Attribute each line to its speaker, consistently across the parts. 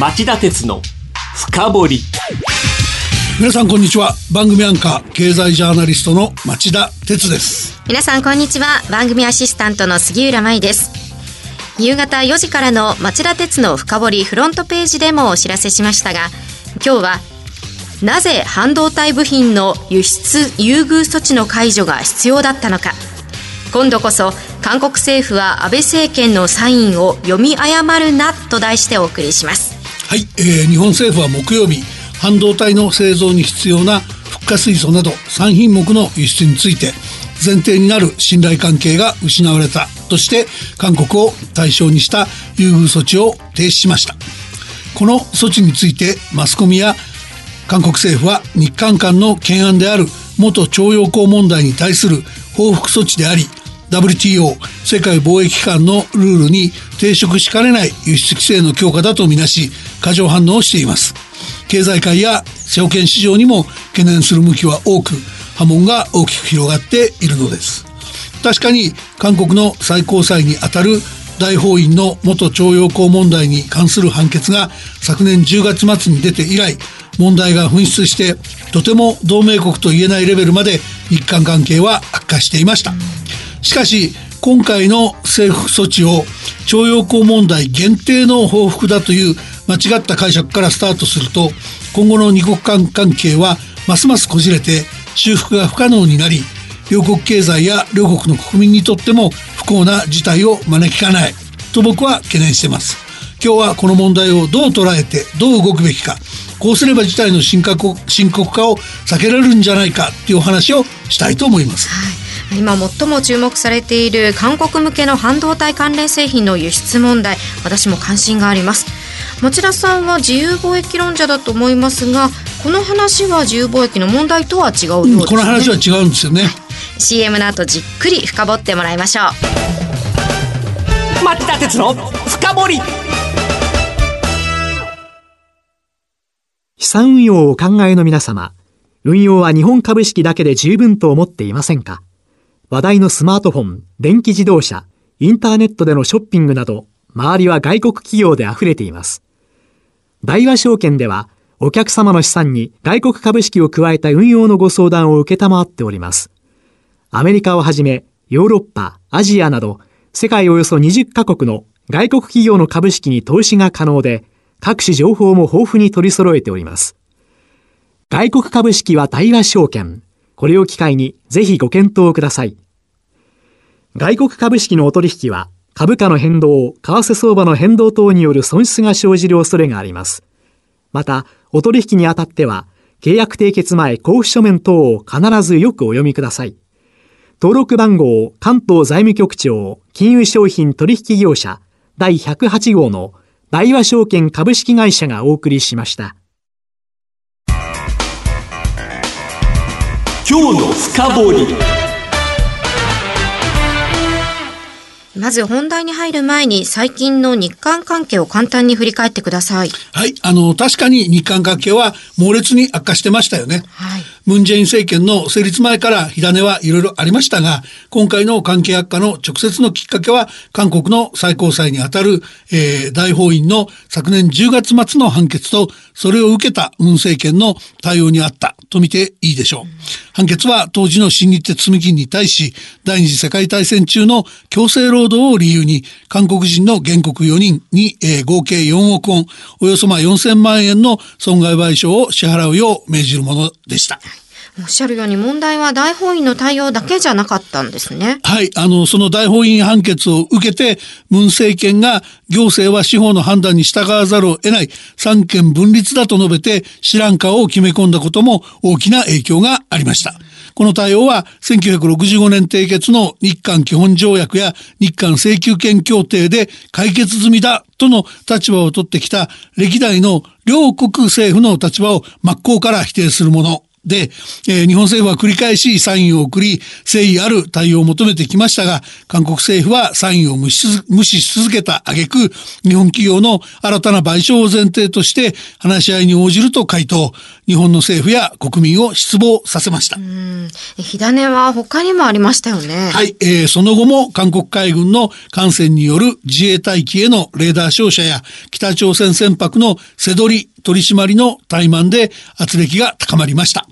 Speaker 1: 町田鉄の深掘り。
Speaker 2: 皆さんこんにちは。番組アンカー経済ジャーナリストの町田鉄です。
Speaker 3: 皆さんこんにちは。番組アシスタントの杉浦舞です。夕方4時からの町田鉄の深掘りフロントページでもお知らせしましたが今日はなぜ半導体部品の輸出優遇措置の解除が必要だったのか。今度こそ韓国政府は安倍政権のサインを読み誤るなと題してお送りします
Speaker 2: はい、えー、日本政府は木曜日半導体の製造に必要なフッ化水素など3品目の輸出について前提になる信頼関係が失われたとして韓国を対象にした優遇措置を停止しました。この措置についてマスコミや韓国政府は日韓間の懸案である元徴用工問題に対する報復措置であり WTO 世界貿易機関のルールに抵触しかねない輸出規制の強化だとみなし過剰反応をしています。経済界や証券市場にも懸念する向きは多く波紋が大きく広がっているのです。確かに韓国の最高裁にあたる大法院の元徴用工問題に関する判決が昨年10月末に出て以来問題が噴出してとても同盟国と言えないレベルまで日韓関係は悪化していました。しかし今回の政府措置を徴用工問題限定の報復だという間違った解釈からスタートすると今後の二国間関係はますますこじれて修復が不可能になり両国経済や両国の国民にとっても不幸な事態を招きかない。と僕は懸念しています。今日はこの問題をどう捉えてどう動くべきかこうすれば事態の深刻深刻化を避けられるんじゃないかっていうお話をしたいと思います。
Speaker 3: はい。今最も注目されている韓国向けの半導体関連製品の輸出問題私も関心があります。町田さんは自由貿易論者だと思いますがこの話は自由貿易の問題とは違うようですね、うん、
Speaker 2: この話は違うんですよね。
Speaker 3: CM の後じっくり深掘ってもらいましょ
Speaker 1: う。町田鉄の深掘り。
Speaker 4: 資産運用をお考えの皆様運用は日本株式だけで十分と思っていませんか？話題のスマートフォン、電気自動車、インターネットでのショッピングなど、周りは外国企業で溢れています。大和証券では、お客様の資産に外国株式を加えた運用のご相談を受けたまっております。アメリカをはじめ、ヨーロッパ、アジアなど、世界およそ20カ国の外国企業の株式に投資が可能で、各種情報も豊富に取り揃えております。外国株式は大和証券。これを機会にぜひご検討ください。外国株式のお取引は株価の変動、為替相場の変動等による損失が生じる恐れがあります。また、お取引にあたっては、契約締結前交付書面等を必ずよくお読みください。登録番号関東財務局長金融商品取引業者第108号の大和証券株式会社がお送りしました。
Speaker 1: 今日の深掘り
Speaker 3: まず本題に入る前に最近の日韓関係を簡単に振り返ってください。
Speaker 2: はい。あの、確かに日韓関係は猛烈に悪化してましたよね。はい。ムン・ジェイン政権の成立前から火種はいろいろありましたが、今回の関係悪化の直接のきっかけは、韓国の最高裁にあたる、えー、大法院の昨年10月末の判決と、それを受けたムン政権の対応にあったと見ていいでしょう。判決は当時の新日鉄積金に対し、第二次世界大戦中の強制労働を理由に、韓国人の原告4人に、えー、合計4億ウォン、およそまあ4000万円の損害賠償を支払うよう命じるものでした。
Speaker 3: おっしゃるように問題は大法院の対応だけじゃなかったんですね。
Speaker 2: はい。あの、その大法院判決を受けて、文政権が行政は司法の判断に従わざるを得ない三権分立だと述べて、知らん顔を決め込んだことも大きな影響がありました。この対応は1965年締結の日韓基本条約や日韓請求権協定で解決済みだとの立場を取ってきた歴代の両国政府の立場を真っ向から否定するもので、えー、日本政府は繰り返しサインを送り、誠意ある対応を求めてきましたが、韓国政府はサインを無視無視し続けた挙句、日本企業の新たな賠償を前提として話し合いに応じると回答、日本の政府や国民を失望させました。
Speaker 3: 火種は他にもありましたよね。
Speaker 2: はい、えー、その後も韓国海軍の艦船による自衛隊機へのレーダー照射や北朝鮮船舶の背取り、取り締まりの怠慢で圧力が高まりました。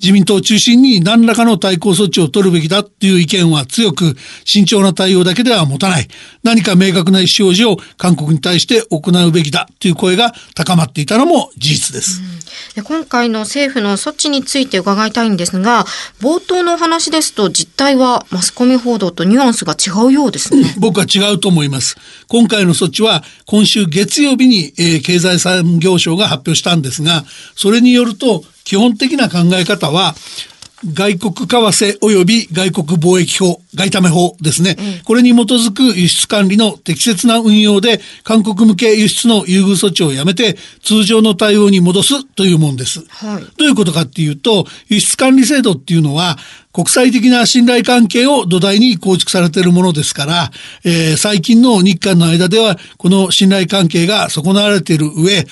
Speaker 2: 自民党を中心に何らかの対抗措置を取るべきだという意見は強く、慎重な対応だけでは持たない。何か明確な意思表示を韓国に対して行うべきだという声が高まっていたのも事実です。
Speaker 3: うん、今回の政府の措置について伺いたいんですが、冒頭のお話ですと実態はマスコミ報道とニュアンスが違うようですね。
Speaker 2: 僕は違うと思います。今回の措置は今週月曜日に、えー、経済産業省が発表したんですが、それによると基本的な考え方は、外国為替及び外国貿易法、外為法ですね、うん。これに基づく輸出管理の適切な運用で、韓国向け輸出の優遇措置をやめて、通常の対応に戻すというもんです。はい、どういうことかっていうと、輸出管理制度っていうのは、国際的な信頼関係を土台に構築されているものですから、えー、最近の日韓の間では、この信頼関係が損なわれている上、え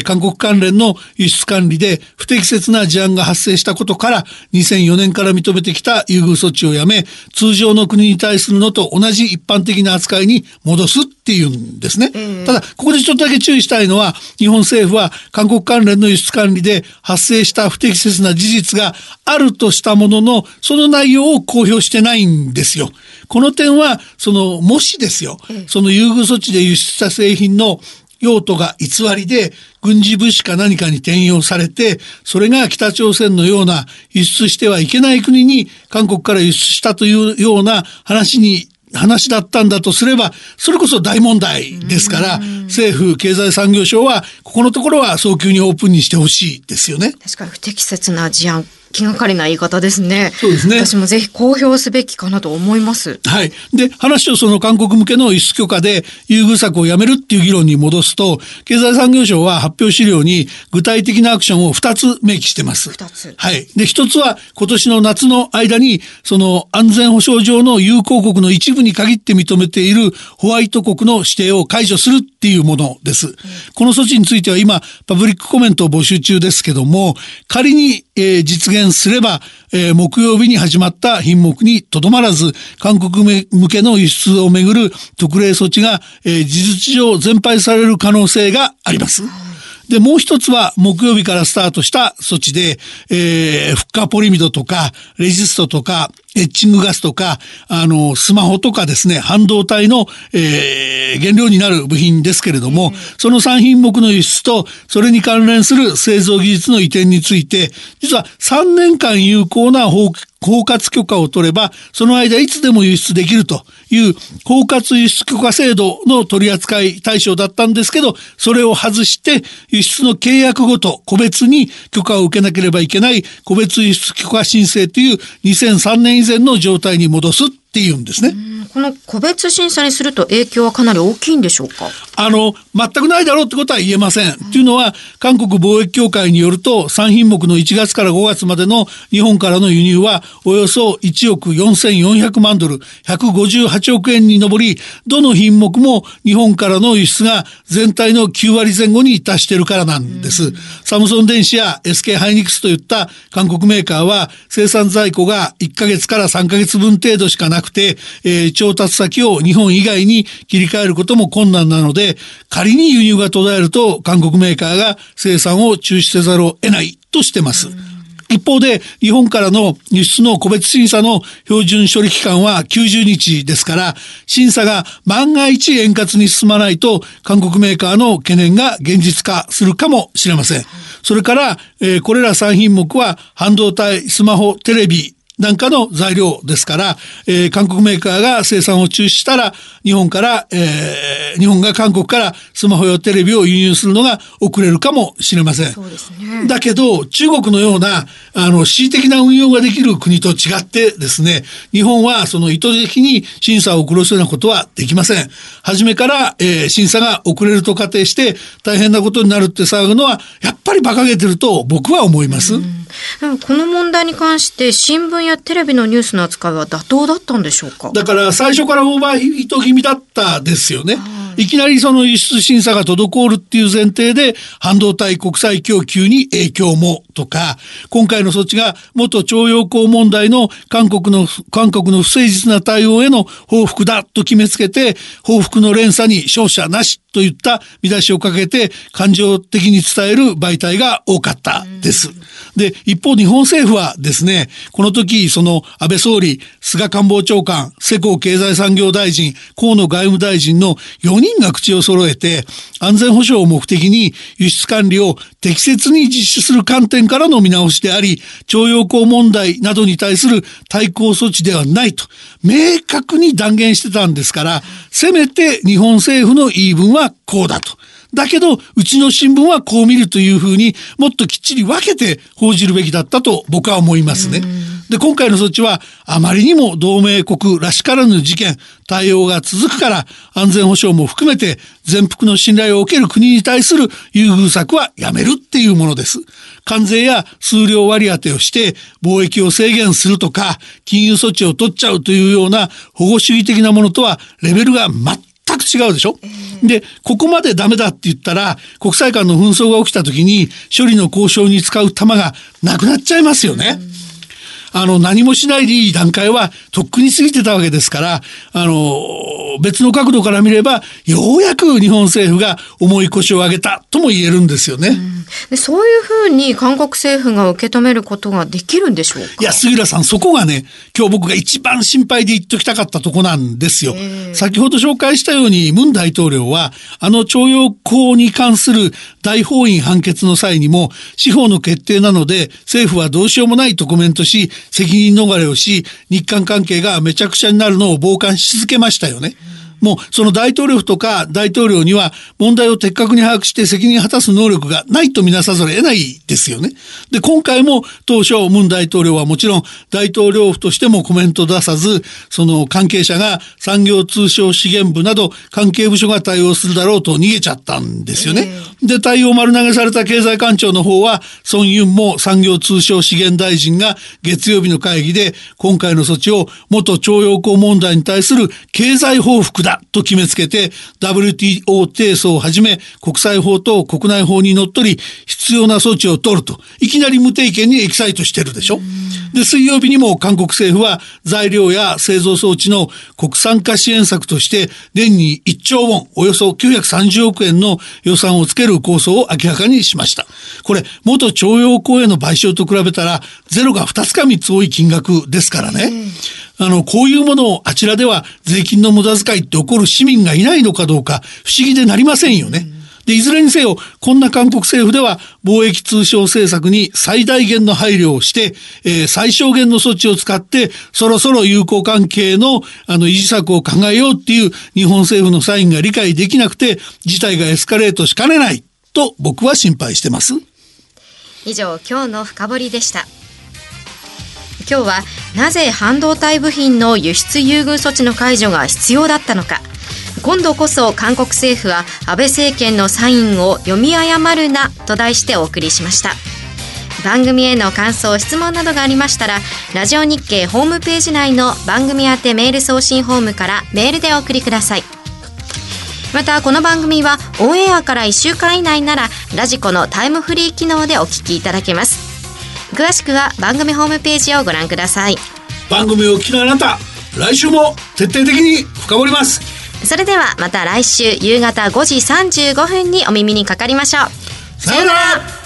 Speaker 2: ー、韓国関連の輸出管理で不適切な事案が発生したことから、2004年から認めてきた優遇措置をやめ、通常の国に対するのと同じ一般的な扱いに戻すっていうんですね。ただ、ここでちょっとだけ注意したいのは、日本政府は韓国関連の輸出管理で発生した不適切な事実があるとしたものの、その内容を公表してないんですよ。この点は、その、もしですよ、その優遇措置で輸出した製品の用途が偽りで軍事物資か何かに転用されて、それが北朝鮮のような輸出してはいけない国に韓国から輸出したというような話に話だったんだとすれば、それこそ大問題ですから、政府経済産業省は、ここのところは早急にオープンにしてほしいですよね。
Speaker 3: 確かに不適切な事案気がかりな言い方ですね。
Speaker 2: そうですね。
Speaker 3: 私もぜひ公表すべきかなと思います。
Speaker 2: はい。で、話をその韓国向けの輸出許可で優遇策をやめるっていう議論に戻すと、経済産業省は発表資料に具体的なアクションを2つ明記してます。
Speaker 3: 2つ。
Speaker 2: はい。で、1つは今年の夏の間に、その安全保障上の友好国の一部に限って認めているホワイト国の指定を解除するっていうものです。この措置については今、パブリックコメントを募集中ですけども、仮に、えー、実現すれば、えー、木曜日に始まった品目にとどまらず、韓国向けの輸出をめぐる特例措置が、えー、事実上全廃される可能性があります。で、もう一つは木曜日からスタートした措置で、えー、フッ化ポリミドとか、レジストとか、エッチングガスとか、あの、スマホとかですね、半導体の、えー、原料になる部品ですけれども、その3品目の輸出と、それに関連する製造技術の移転について、実は3年間有効な法包括許可を取れば、その間いつでも輸出できるという包括輸出許可制度の取り扱い対象だったんですけど、それを外して輸出の契約ごと個別に許可を受けなければいけない個別輸出許可申請という2003年以前の状態に戻すっていうんですね。
Speaker 3: この個別審査にすると影響はかなり大きいんでしょうか？
Speaker 2: あの、全くないだろうってことは言えません。って、いうのは、韓国貿易協会によると、3品目の1月から5月までの日本からの輸入は、およそ1億4400万ドル、158億円に上り、どの品目も日本からの輸出が全体の9割前後に達しているからなんです。うん、サムソン電子や SK ハイニクスといった韓国メーカーは、生産在庫が1ヶ月から3ヶ月分程度しかなくて、えー、調達先を日本以外に切り替えることも困難なので、仮に輸入が途絶えると韓国メーカーが生産を中止せざるを得ないとしてます。一方で、日本からの輸出の個別審査の標準処理期間は90日ですから、審査が万が一円滑に進まないと、韓国メーカーの懸念が現実化するかもしれません。それから、えー、これら3品目は、半導体、スマホ、テレビ、なんかの材料ですから、えー、韓国メーカーが生産を中止したら、日本から、えー、日本が韓国からスマホやテレビを輸入するのが遅れるかもしれません。
Speaker 3: そうですね。
Speaker 2: だけど、中国のような、あの、恣意的な運用ができる国と違ってですね、日本はその意図的に審査を遅らすようなことはできません。初めから、えー、審査が遅れると仮定して大変なことになるって騒ぐのは、やっぱり馬鹿げてると僕は思います。うん
Speaker 3: この問題に関して新聞やテレビのニュースの扱いは妥当だったんでしょうか？
Speaker 2: だから最初からオーバーヒート気味だったですよね。いきなりその輸出審査が滞るっていう前提で半導体国際供給に影響もとか、今回の措置が元徴用工問題の韓国の、韓国の不誠実な対応への報復だと決めつけて、報復の連鎖に勝者なしといった見出しをかけて感情的に伝える媒体が多かったです。で、一方日本政府はですね、この時その安倍総理、菅官房長官、世耕経済産業大臣、河野外務大臣の4人が口を揃えて安全保障を目的に輸出管理を適切に実施する観点からの見直しであり、徴用工問題などに対する対抗措置ではないと明確に断言してたんですから、せめて日本政府の言い分はこうだと。だけど、うちの新聞はこう見るというふうにもっときっちり分けて報じるべきだったと僕は思いますね。で、今回の措置はあまりにも同盟国らしからぬ事件、対応が続くから安全保障も含めて全幅の信頼を受ける国に対する優遇策はやめるっていうものです。関税や数量割り当てをして貿易を制限するとか金融措置を取っちゃうというような保護主義的なものとはレベルが全全く違うでしょ、えー、で、ここまでダメだって言ったら、国際間の紛争が起きた時に、処理の交渉に使う弾がなくなっちゃいますよね。うんあの、何もしないでいい段階はとっくに過ぎてたわけですから、あの、別の角度から見れば、ようやく日本政府が重い腰を上げたとも言えるんですよね。うん
Speaker 3: でそういうふうに韓国政府が受け止めることができるんでしょうか？
Speaker 2: いや、杉浦さん、そこがね、今日僕が一番心配で言っときたかったとこなんですよ。先ほど紹介したように、ムン大統領は、あの徴用工に関する大法院判決の際にも、司法の決定なので、政府はどうしようもないとコメントし、責任逃れをし、日韓関係がめちゃくちゃになるのを傍観し続けましたよね。うんもうその大統領府とか大統領には問題を的確に把握して責任を果たす能力がないとみなさざるを得ないですよね。で、今回も当初ムン大統領はもちろん大統領府としてもコメント出さず、その関係者が産業通商資源部など関係部署が対応するだろうと逃げちゃったんですよね。で、対応丸投げされた経済官庁の方は、孫ユンも産業通商資源大臣が月曜日の会議で今回の措置を元徴用工問題に対する経済報復だと決めつけて WTO 提訴をはじめ国際法と国内法にのっとり必要な措置を取るといきなり無定見にエキサイトしてるでしょ？で、水曜日にも韓国政府は材料や製造装置の国産化支援策として年に1兆ウォン、およそ930億円の予算をつける構想を明らかにしました。これ、元徴用工への賠償と比べたらゼロが2つか3つ多い金額ですからね。あの、こういうものをあちらでは税金の無駄遣いって起こる市民がいないのかどうか不思議でなりませんよね。で、いずれにせよ、こんな韓国政府では貿易通商政策に最大限の配慮をして、えー、最小限の措置を使って、そろそろ友好関係の、あの、維持策を考えようっていう日本政府のサインが理解できなくて、事態がエスカレートしかねないと僕は心配してます。
Speaker 3: 以上、今日の深掘りでした。今日はなぜ半導体部品の輸出優遇措置の解除が必要だったのか。今度こそ韓国政府は安倍政権のサインを読み誤るなと題してお送りしました。番組への感想質問などがありましたらラジオ日経ホームページ内の番組宛てメール送信ホームからメールでお送りください。またこの番組はオンエアから1週間以内ならラジコのタイムフリー機能でお聞きいただけます。詳しくは番組ホームページをご覧ください。
Speaker 2: 番組を聞きのあなた来週も徹底的に深掘ります。
Speaker 3: それではまた来週夕方5時35分にお耳にかかりましょう。
Speaker 2: さようなら